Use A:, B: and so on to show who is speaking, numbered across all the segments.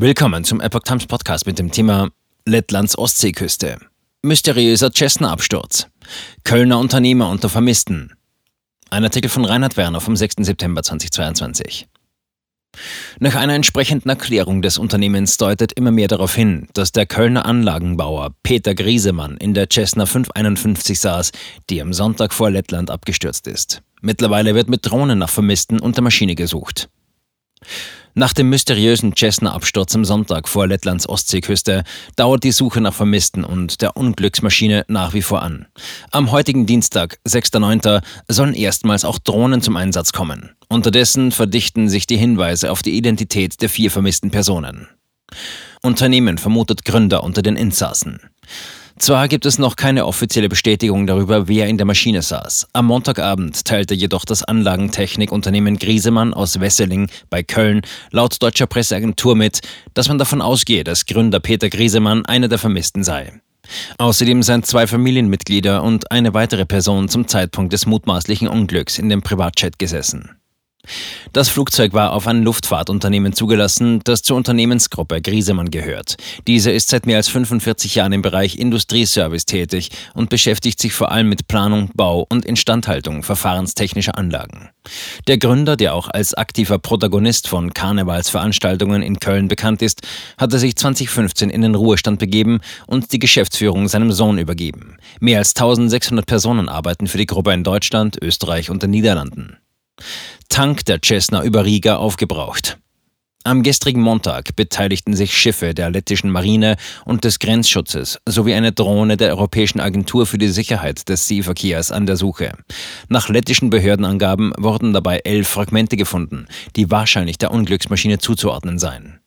A: Willkommen zum Epoch Times Podcast mit dem Thema Lettlands Ostseeküste. Mysteriöser Cessna-Absturz. Kölner Unternehmer unter Vermissten. Ein Artikel von Reinhard Werner vom 6. September 2022. Nach einer entsprechenden Erklärung des Unternehmens deutet immer mehr darauf hin, dass der Kölner Anlagenbauer Peter Griesemann in der Cessna 551 saß, die am Sonntag vor Lettland abgestürzt ist. Mittlerweile wird mit Drohnen nach Vermissten und der Maschine gesucht. Nach dem mysteriösen Cessna-Absturz am Sonntag vor Lettlands Ostseeküste dauert die Suche nach Vermissten und der Unglücksmaschine nach wie vor an. Am heutigen Dienstag, 6.9., sollen erstmals auch Drohnen zum Einsatz kommen. Unterdessen verdichten sich die Hinweise auf die Identität der vier vermissten Personen. Unternehmen vermutet Gründer unter den Insassen. Zwar gibt es noch keine offizielle Bestätigung darüber, wer in der Maschine saß. Am Montagabend teilte jedoch das Anlagentechnikunternehmen Griesemann aus Wesseling bei Köln laut deutscher Presseagentur mit, dass man davon ausgehe, dass Gründer Peter Griesemann einer der Vermissten sei. Außerdem seien zwei Familienmitglieder und eine weitere Person zum Zeitpunkt des mutmaßlichen Unglücks in dem Privatchat gesessen. Das Flugzeug war auf ein Luftfahrtunternehmen zugelassen, das zur Unternehmensgruppe Griesemann gehört. Diese ist seit mehr als 45 Jahren im Bereich Industrieservice tätig und beschäftigt sich vor allem mit Planung, Bau und Instandhaltung verfahrenstechnischer Anlagen. Der Gründer, der auch als aktiver Protagonist von Karnevalsveranstaltungen in Köln bekannt ist, hatte sich 2015 in den Ruhestand begeben und die Geschäftsführung seinem Sohn übergeben. Mehr als 1600 Personen arbeiten für die Gruppe in Deutschland, Österreich und den Niederlanden. Tank der Cessna über Riga aufgebraucht. Am gestrigen Montag beteiligten sich Schiffe der lettischen Marine und des Grenzschutzes sowie eine Drohne der Europäischen Agentur für die Sicherheit des Seeverkehrs an der Suche. Nach lettischen Behördenangaben wurden dabei elf Fragmente gefunden, die wahrscheinlich der Unglücksmaschine zuzuordnen seien.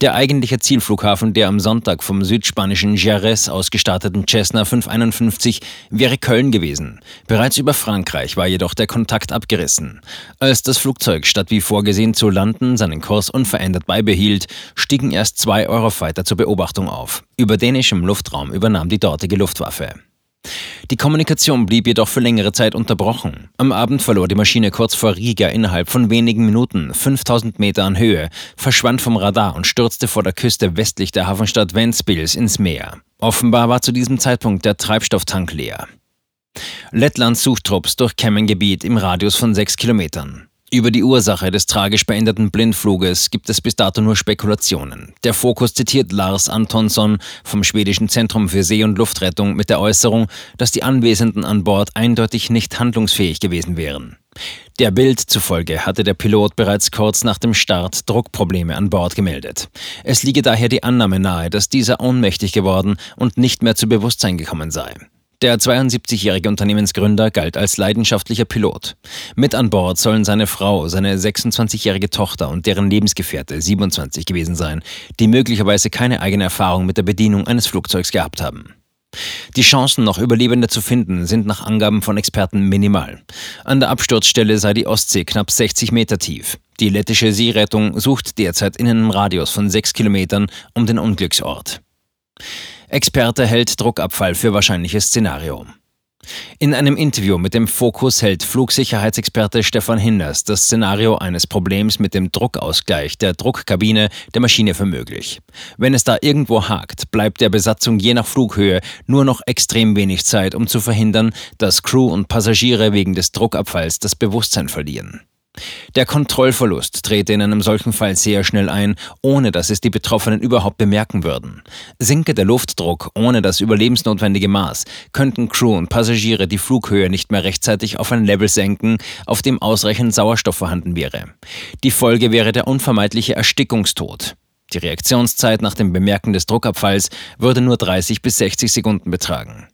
A: Der eigentliche Zielflughafen der am Sonntag vom südspanischen Jerez aus gestarteten Cessna 551 wäre Köln gewesen. Bereits über Frankreich war jedoch der Kontakt abgerissen. Als das Flugzeug statt wie vorgesehen zu landen seinen Kurs unverändert beibehielt, stiegen erst zwei Eurofighter zur Beobachtung auf. Über dänischem Luftraum übernahm die dortige Luftwaffe. Die Kommunikation blieb jedoch für längere Zeit unterbrochen. Am Abend verlor die Maschine kurz vor Riga innerhalb von wenigen Minuten 5000 Meter an Höhe, verschwand vom Radar und stürzte vor der Küste westlich der Hafenstadt Ventspils ins Meer. Offenbar war zu diesem Zeitpunkt der Treibstofftank leer. Lettlands Suchtrupps durchkämmen Gebiet im Radius von sechs Kilometern. Über die Ursache des tragisch beendeten Blindfluges gibt es bis dato nur Spekulationen. Der Fokus zitiert Lars Antonsson vom schwedischen Zentrum für See- und Luftrettung mit der Äußerung, dass die Anwesenden an Bord eindeutig nicht handlungsfähig gewesen wären. Der Bild zufolge hatte der Pilot bereits kurz nach dem Start Druckprobleme an Bord gemeldet. Es liege daher die Annahme nahe, dass dieser ohnmächtig geworden und nicht mehr zu Bewusstsein gekommen sei. Der 72-jährige Unternehmensgründer galt als leidenschaftlicher Pilot. Mit an Bord sollen seine Frau, seine 26-jährige Tochter und deren Lebensgefährte 27 gewesen sein, die möglicherweise keine eigene Erfahrung mit der Bedienung eines Flugzeugs gehabt haben. Die Chancen, noch Überlebende zu finden, sind nach Angaben von Experten minimal. An der Absturzstelle sei die Ostsee knapp 60 Meter tief. Die lettische Seerettung sucht derzeit in einem Radius von sechs Kilometern um den Unglücksort. Experte hält Druckabfall für wahrscheinliches Szenario. In einem Interview mit dem Fokus hält Flugsicherheitsexperte Stefan Hinders das Szenario eines Problems mit dem Druckausgleich der Druckkabine der Maschine für möglich. Wenn es da irgendwo hakt, bleibt der Besatzung je nach Flughöhe nur noch extrem wenig Zeit, um zu verhindern, dass Crew und Passagiere wegen des Druckabfalls das Bewusstsein verlieren. Der Kontrollverlust trete in einem solchen Fall sehr schnell ein, ohne dass es die Betroffenen überhaupt bemerken würden. Sinke der Luftdruck ohne das überlebensnotwendige Maß, könnten Crew und Passagiere die Flughöhe nicht mehr rechtzeitig auf ein Level senken, auf dem ausreichend Sauerstoff vorhanden wäre. Die Folge wäre der unvermeidliche Erstickungstod. Die Reaktionszeit nach dem Bemerken des Druckabfalls würde nur 30 bis 60 Sekunden betragen.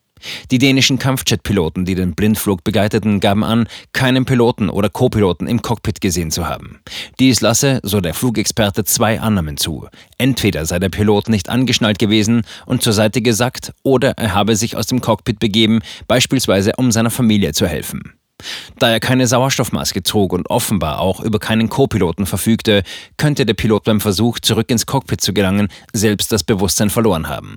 A: Die dänischen Kampfjet-Piloten, die den Blindflug begleiteten, gaben an, keinen Piloten oder Co-Piloten im Cockpit gesehen zu haben. Dies lasse, so der Flugexperte, zwei Annahmen zu. Entweder sei der Pilot nicht angeschnallt gewesen und zur Seite gesackt, oder er habe sich aus dem Cockpit begeben, beispielsweise um seiner Familie zu helfen. Da er keine Sauerstoffmaske trug und offenbar auch über keinen Co-Piloten verfügte, könnte der Pilot beim Versuch, zurück ins Cockpit zu gelangen, selbst das Bewusstsein verloren haben.